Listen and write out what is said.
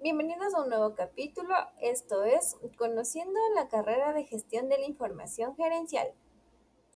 Bienvenidos a un nuevo capítulo, esto es Conociendo la carrera de gestión de la información gerencial.